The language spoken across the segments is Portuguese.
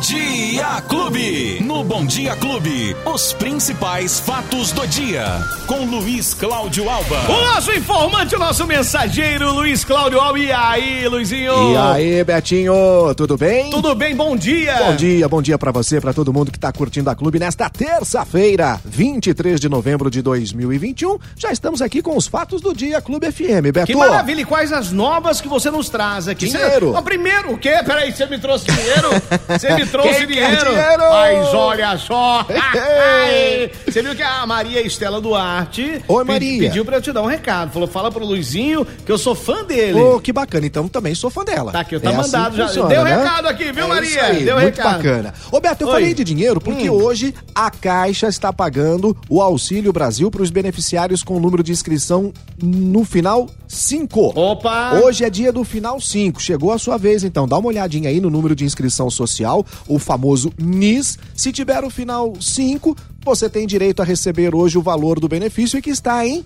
Dia Clube. No Bom Dia Clube, os principais fatos do dia. Com Luiz Cláudio Alba. O nosso informante, o nosso mensageiro, Luiz Cláudio Alba. E aí, Luizinho? E aí, Betinho, tudo bem? Tudo bem, bom dia. Bom dia, bom dia para você, para todo mundo que tá curtindo a clube nesta terça-feira, 23 de novembro de 2021. Já estamos aqui com os fatos do dia Clube FM, Beto. Que maravilha! E quais as novas que você nos traz aqui? Dinheiro. Você... primeiro, o quê? Peraí, você me trouxe dinheiro? Você me trouxe Quem dinheiro? quer dinheiro? Mas olha só! Ai, você viu que a Maria Estela Duarte Oi, Maria. pediu pra eu te dar um recado. Falou, fala pro Luizinho que eu sou fã dele. Ô, que bacana, então também sou fã dela. Tá aqui, tá É mandado que já. funciona, Deu né? recado aqui, viu, É Maria? isso aí, Deu muito recado. bacana. Ô, Beto, eu Oi. falei de dinheiro porque Hum. hoje a Caixa está pagando o Auxílio Brasil para os beneficiários com o número de inscrição no final 5. Opa! Hoje é dia do final 5. Chegou a sua vez, então. Dá uma olhadinha aí no número de inscrição social, o famoso NIS. Se tiver o final 5, você tem direito a receber hoje o valor do benefício que está em R$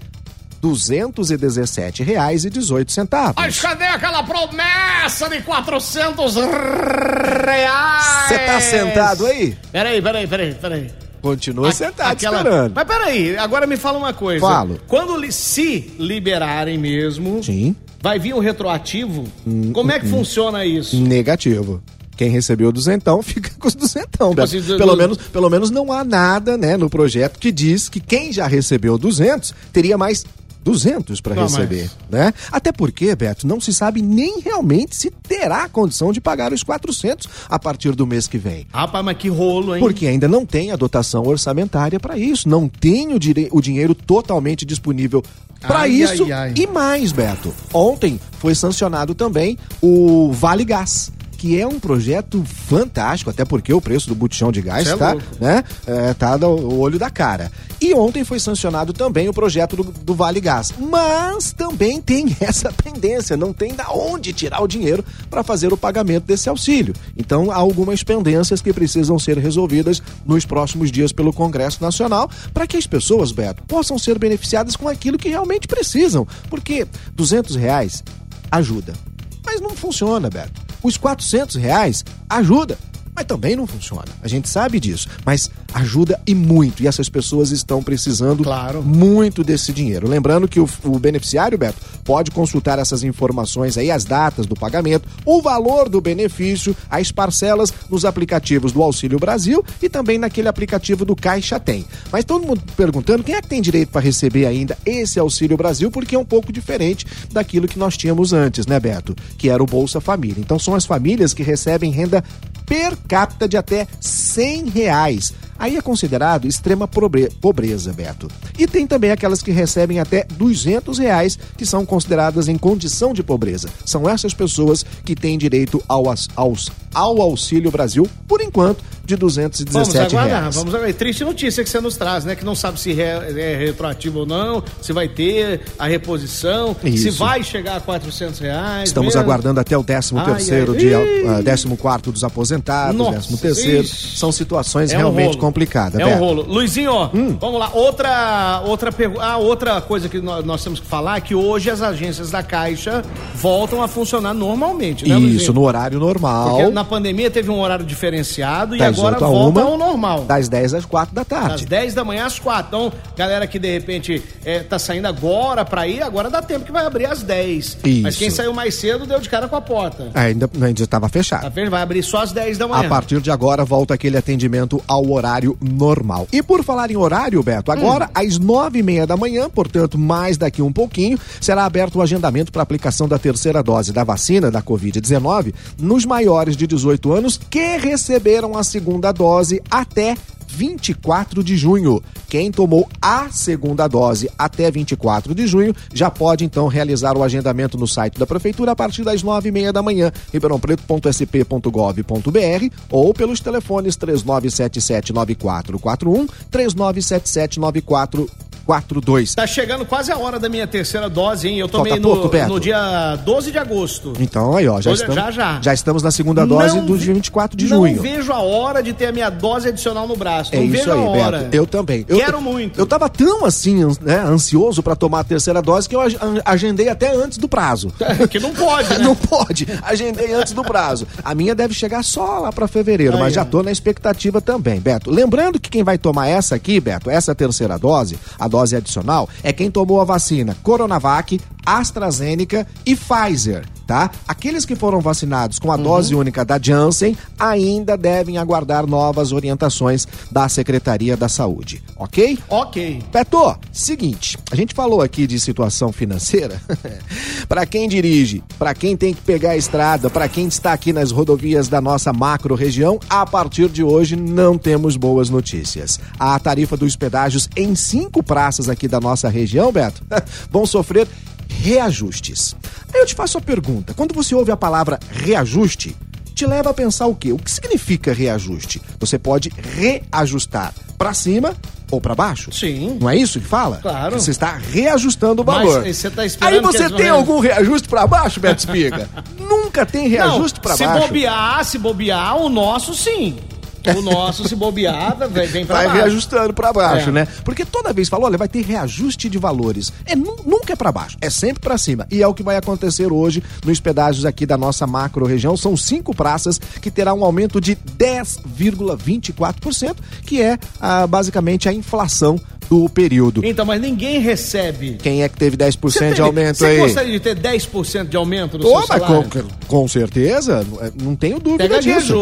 217,18. Mas cadê aquela promessa de 400 reais? Você tá sentado aí? Peraí, peraí, peraí, peraí. Continua A- sentado aquela- esperando. Mas peraí, agora me fala uma coisa. Falo. Quando li- se liberarem mesmo, Sim. vai vir o retroativo? Como é que funciona isso? Negativo. Quem recebeu duzentão fica com os duzentão. Do- pelo, do- menos, pelo menos não há nada né, no projeto que diz que quem já recebeu 200 teria mais 200 para receber, né? Até porque, Beto, não se sabe nem realmente se terá condição de pagar os 400 a partir do mês que vem. Rapaz, mas que rolo, hein? Porque ainda não tem a dotação orçamentária para isso, não tem o, dire- o dinheiro totalmente disponível para isso. ai, ai. E mais, Beto, ontem foi sancionado também o Vale Gás. Que é um projeto fantástico, até porque o preço do botijão de gás Cê é tá, né, é, tá no olho da cara. E ontem foi sancionado também o projeto do, do Vale Gás. Mas também tem essa pendência, não tem da onde tirar o dinheiro para fazer o pagamento desse auxílio. Então há algumas pendências que precisam ser resolvidas nos próximos dias pelo Congresso Nacional para que as pessoas, Beto, possam ser beneficiadas com aquilo que realmente precisam. Porque 200 reais ajuda. Mas não funciona, Beto. Os 400 reais ajuda, mas também não funciona. A gente sabe disso, mas ajuda e muito. E essas pessoas estão precisando Claro. muito desse dinheiro. Lembrando que o, o beneficiário, Beto, pode consultar essas informações aí, as datas do pagamento, o valor do benefício, as parcelas nos aplicativos do Auxílio Brasil e também naquele aplicativo do Caixa Tem. Mas todo mundo perguntando quem é que tem direito para receber ainda esse Auxílio Brasil, porque é um pouco diferente daquilo que nós tínhamos antes, né, Beto? Que era o Bolsa Família. Então são as famílias que recebem renda per capita de até 100 reais. Aí é considerado extrema pobre- pobreza, Beto. E tem também aquelas que recebem até 200 reais, que são consideradas em condição de pobreza. São essas pessoas que têm direito ao, aos- ao Auxílio Brasil, por enquanto, de 217 Vamos aguardar, reais. vamos aguardar. Triste notícia que você nos traz, né? Que não sabe se é retroativo ou não, se vai ter a reposição, se Isso. vai chegar a 400 reais. Estamos mesmo. aguardando até o 13 Ai, terceiro ai. dia, Ih! ah, 14 quarto dos aposentados, Nossa, 13 terceiro. ixi. São situações É um realmente rolo. complicadas, É um Beto. rolo. Luizinho, ó, Hum. vamos lá. Outra, outra, ah, outra coisa que nós, nós temos que falar é que hoje as agências da Caixa voltam a funcionar normalmente, né, Isso, Luizinho? no horário normal. Porque na pandemia teve um horário diferenciado e das agora 8 a volta 1, ao normal. Das 10 às 4 da Das tarde. 10 da manhã às 4. Então, galera que de repente é, tá saindo agora pra ir, agora dá tempo que vai abrir às 10. Mas Isso. quem saiu mais cedo deu de cara com a porta. Ainda, ainda estava fechado. Tá? Vai abrir só às 10 da manhã. A partir de agora volta aquele atendimento ao horário normal. E por falar em horário, Beto, agora Hum. às nove e meia da manhã, portanto mais daqui um pouquinho, será aberto o agendamento para aplicação da terceira dose da vacina da Covid-19 nos maiores de 18 anos que receberam a segunda dose até 24 de junho. Quem tomou a segunda dose até 24 de junho já pode então realizar o agendamento no site da Prefeitura a partir das nove e meia da manhã, ribeirãopreto.sp.gov.br ou pelos telefones 3977-9441, 3977-9441 2142. Tá chegando quase a hora da minha terceira dose, hein? Eu tomei Falta no, pouco, Beto? no dia 12 de agosto. Então aí, ó, já Olha, estamos, já, já. estamos na segunda dose Não do dia 24 de não junho. vejo a hora de ter a minha dose adicional no braço. É Não isso vejo aí, a hora. Beto. Eu também. Eu, Quero muito. Eu tava tão assim, né, ansioso pra tomar a terceira dose que eu ag- agendei até antes do prazo. que não pode, né? Não pode. Agendei antes do prazo. A minha deve chegar só lá pra fevereiro, Aí, mas já tô na expectativa também, Beto. Lembrando que quem vai tomar essa aqui, Beto, essa terceira dose, a dose adicional, é quem tomou a vacina Coronavac, AstraZeneca e Pfizer, tá? Aqueles que foram vacinados com a Uhum. dose única da Janssen ainda devem aguardar novas orientações da Secretaria da Saúde, ok? Ok. Beto, seguinte, a gente falou aqui de situação financeira. Pra quem dirige, pra quem tem que pegar a estrada, pra quem está aqui nas rodovias da nossa macro região, a partir de hoje não temos boas notícias. A tarifa dos pedágios em cinco praças aqui da nossa região, Beto, vão sofrer reajustes. Aí eu te faço a pergunta: quando você ouve a palavra reajuste, te leva a pensar o quê? O que significa reajuste? Você pode reajustar pra cima ou pra baixo? Sim. Não é isso que fala? Claro. Você está reajustando o Mas valor. você tá esperando Aí você tem algum reajuste pra baixo, Beto Espiga? Nunca tem reajuste Não, pra se baixo. bobear, se bobear, o nosso sim. O nosso, se bobear, vem, pra Vai baixo. reajustando pra baixo, É. né? Porque toda vez fala, olha, vai ter reajuste de valores. É nu- nunca é pra baixo, é sempre pra cima. E é o que vai acontecer hoje nos pedágios aqui da nossa macro região. São cinco praças que terá um aumento de 10,24%, que é ah, basicamente a inflação do período. Então, mas ninguém recebe. Quem é que teve 10% Você de teve- aumento você aí? gostaria de ter 10% de aumento no Ô, seu salário? com, com certeza, não tenho dúvida Até disso.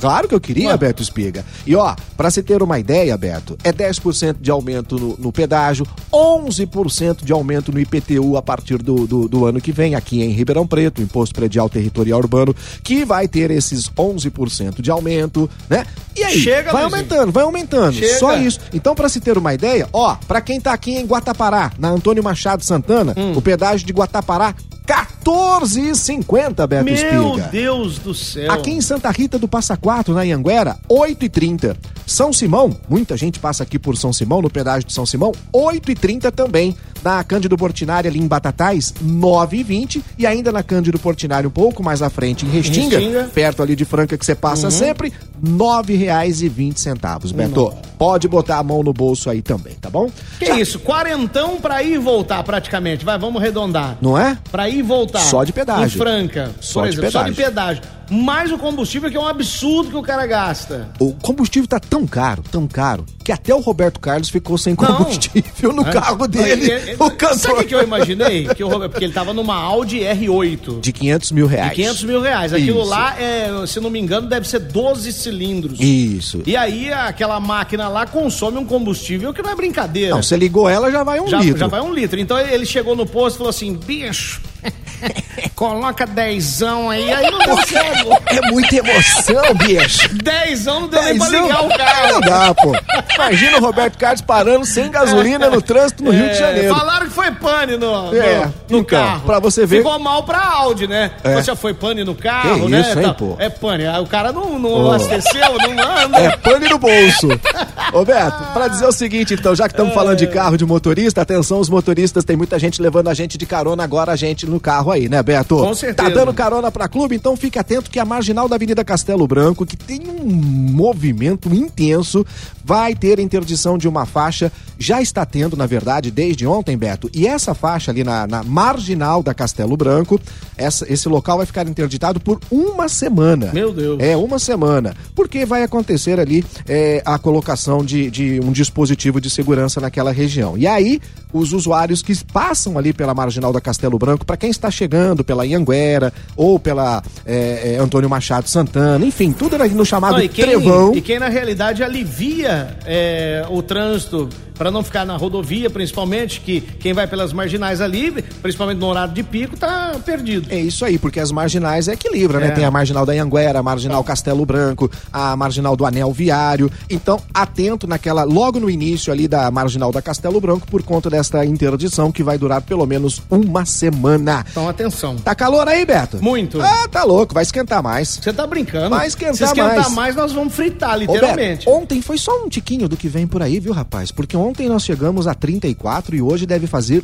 Claro que eu queria, Ué. Beto Espiga. E ó, pra você ter uma ideia, Beto, é 10% de aumento no, no pedágio, 11% de aumento no IPTU a partir do, do, do ano que vem, aqui em Ribeirão Preto, Imposto Predial Territorial Urbano, que vai ter esses 11% de aumento, né? E aí, Chega, vai Luizinho. aumentando, vai aumentando. Chega. Só isso. Então, pra se ter uma ideia, ó, pra quem tá aqui em Guatapará, na Antônio Machado Santana, Hum. o pedágio de Guatapará, 14,50, Beto Meu Espiga. Deus do céu. Aqui em Santa Rita do Passa Quatro, na Ianguera, 8,30. São Simão, muita gente passa aqui por São Simão, no pedágio de São Simão, 8,30 também. Na Cândido Portinari, ali em Batatais, 9,20. E ainda na Cândido Portinari, um pouco mais à frente, em Restinga, Restinga. perto ali de Franca, que você passa sempre, R$ 9,20, Beto. Pode botar a mão no bolso aí também, tá bom? Que isso? Quarentão pra ir e voltar, praticamente. Vai, vamos arredondar. Não é? Pra ir e voltar. Só de pedágio. Em Franca. Só de exemplo, Só de pedágio. pedágio. Mais o combustível, que é um absurdo que o cara gasta. O combustível tá tão caro, tão caro, que até o Roberto Carlos ficou sem Não. combustível no carro dele. Ele- ele- o cantor. Sabe o que eu imaginei? Que o Robert- porque ele tava numa Audi R8. De 500 mil reais. De 500 mil reais. Aquilo Isso. lá, é, se não me engano, deve ser 12 cilindros. Isso. E aí, aquela máquina lá consome um combustível que não é brincadeira. Não, você ligou ela, já vai um já, litro. já vai um litro. Então ele chegou no posto e falou assim: bicho, coloca dezão aí. Aí não certo. É muita emoção, bicho. Dezão não deu nem pra ligar o Não carro. dá, pô. Imagina o Roberto Carlos parando sem gasolina no trânsito no Rio de É, Janeiro. Falaram que foi pane no, no, É, no então, carro. pra você ver- Ficou mal pra Audi, né? É. Você já foi pane no carro, Que né? isso, hein, pô? É pane. Aí o cara não, não abasteceu, não anda. É pane no bolso. Ô Beto, pra dizer o seguinte, então, já que estamos falando de carro de motorista, atenção, os motoristas, tem muita gente levando a gente de carona agora, a gente no carro aí, né, Beto? Com certeza. Tá dando carona pra clube, então fique atento que a marginal da Avenida Castelo Branco, que tem um movimento intenso, vai ter interdição de uma faixa, já está tendo, na verdade, desde ontem, Beto, e essa faixa ali na, na marginal da Castelo Branco, essa- esse local vai ficar interditado por uma semana. Meu Deus. É, uma semana. Porque vai acontecer ali é, a colocação de, de um dispositivo de segurança naquela região. E aí, os usuários que passam ali pela marginal da Castelo Branco, para quem está chegando pela Ianguera ou pela é, é, Antônio Machado Santana, enfim, tudo ali no chamado Não, e, quem, Trevão. e quem na realidade alivia é, o trânsito para não ficar na rodovia, principalmente, que quem vai pelas marginais ali, principalmente no horário de pico, tá perdido. É isso aí, porque as marginais é equilibra, né? É. Tem a marginal da Anguera, a marginal Castelo Branco, a marginal do Anel Viário. Então, atento naquela, logo no início ali da marginal da Castelo Branco, por conta desta interdição que vai durar pelo menos uma semana. Então, atenção. Tá calor aí, Beto? Muito. Ah, tá louco, vai esquentar mais. Você tá brincando? Vai esquentar Se esquentar mais. mais, nós vamos fritar, Ô, literalmente. Beto, ontem foi só um tiquinho do que vem por aí, viu, rapaz? Porque ontem nós chegamos a 34 e hoje deve fazer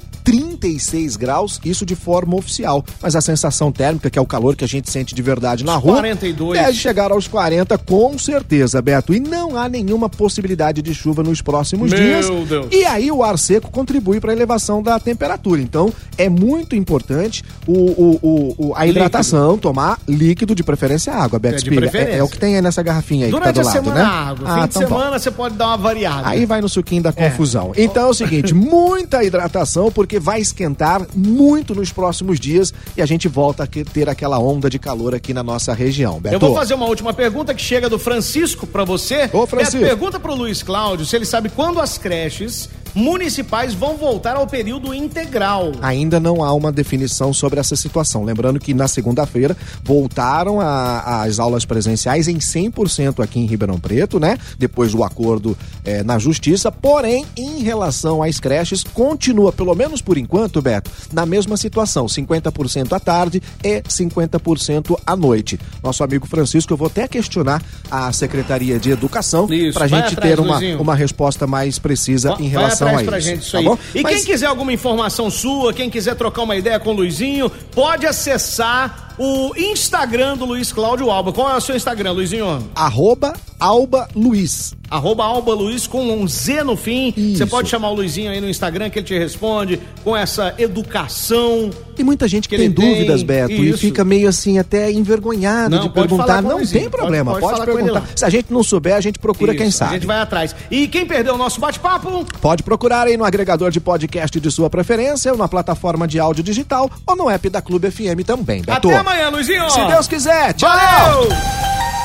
36 graus, isso de forma oficial. Mas a sensação térmica, que é o calor que a gente sente de verdade na rua, 42. deve chegar aos 40 com certeza, Beto. E não há nenhuma possibilidade de chuva nos próximos Meu dias. Deus. E aí o ar seco contribui para a elevação da temperatura. Então é muito importante o, o- o- o- a hidratação, tomar líquido, de preferência água, Beto É, de. É, é o que tem aí nessa garrafinha aí Durante que tá a do lado, semana, né? água. Ah, Fim de então tá. semana você pode dar uma variada. Aí vai no suquinho da confusão. Então é o seguinte, muita hidratação, porque vai esquentar muito nos próximos dias e a gente volta a ter aquela onda de calor aqui na nossa região. Beto. Eu vou fazer uma última pergunta que chega do Francisco pra você. Ô, Francisco. Beto, pergunta pro Luiz Cláudio se ele sabe quando as creches municipais vão voltar ao período integral. Ainda não há uma definição sobre essa situação. Lembrando que na segunda-feira voltaram a- as aulas presenciais em 100% aqui em Ribeirão Preto, né? Depois do acordo eh, na justiça. Porém, em relação às creches, continua, pelo menos por enquanto, Beto, na mesma situação: 50% à tarde e 50% à noite. Nosso amigo Francisco, eu vou até questionar a Secretaria de Educação para a gente atrás, ter uma, uma resposta mais precisa em Vai atrás a pra gente isso tá aí. bom? E Mas- quem quiser alguma informação sua, quem quiser trocar uma ideia com o Luizinho, pode acessar o Instagram do Luiz Cláudio Alba. Qual é o seu Instagram, Luizinho? Arroba Alba Luiz. Arroba Alba Luiz com um Z no fim. Isso. Você pode chamar o Luizinho aí no Instagram que ele te responde com essa educação. Tem muita gente que, Que tem dúvidas, Beto, e isso. fica meio assim, até envergonhado Não, de pode perguntar. Não tem pode- problema, pode pode, ele perguntar. Se a gente não souber, a gente procura quem Isso, sabe. A gente vai atrás. E quem perdeu o nosso bate-papo? Pode procurar aí no agregador de podcast de sua preferência, ou na plataforma de áudio digital, ou no app da Clube FM também, Beto. Até amanhã, Luizinho. Se Deus quiser, tchau! Valeu!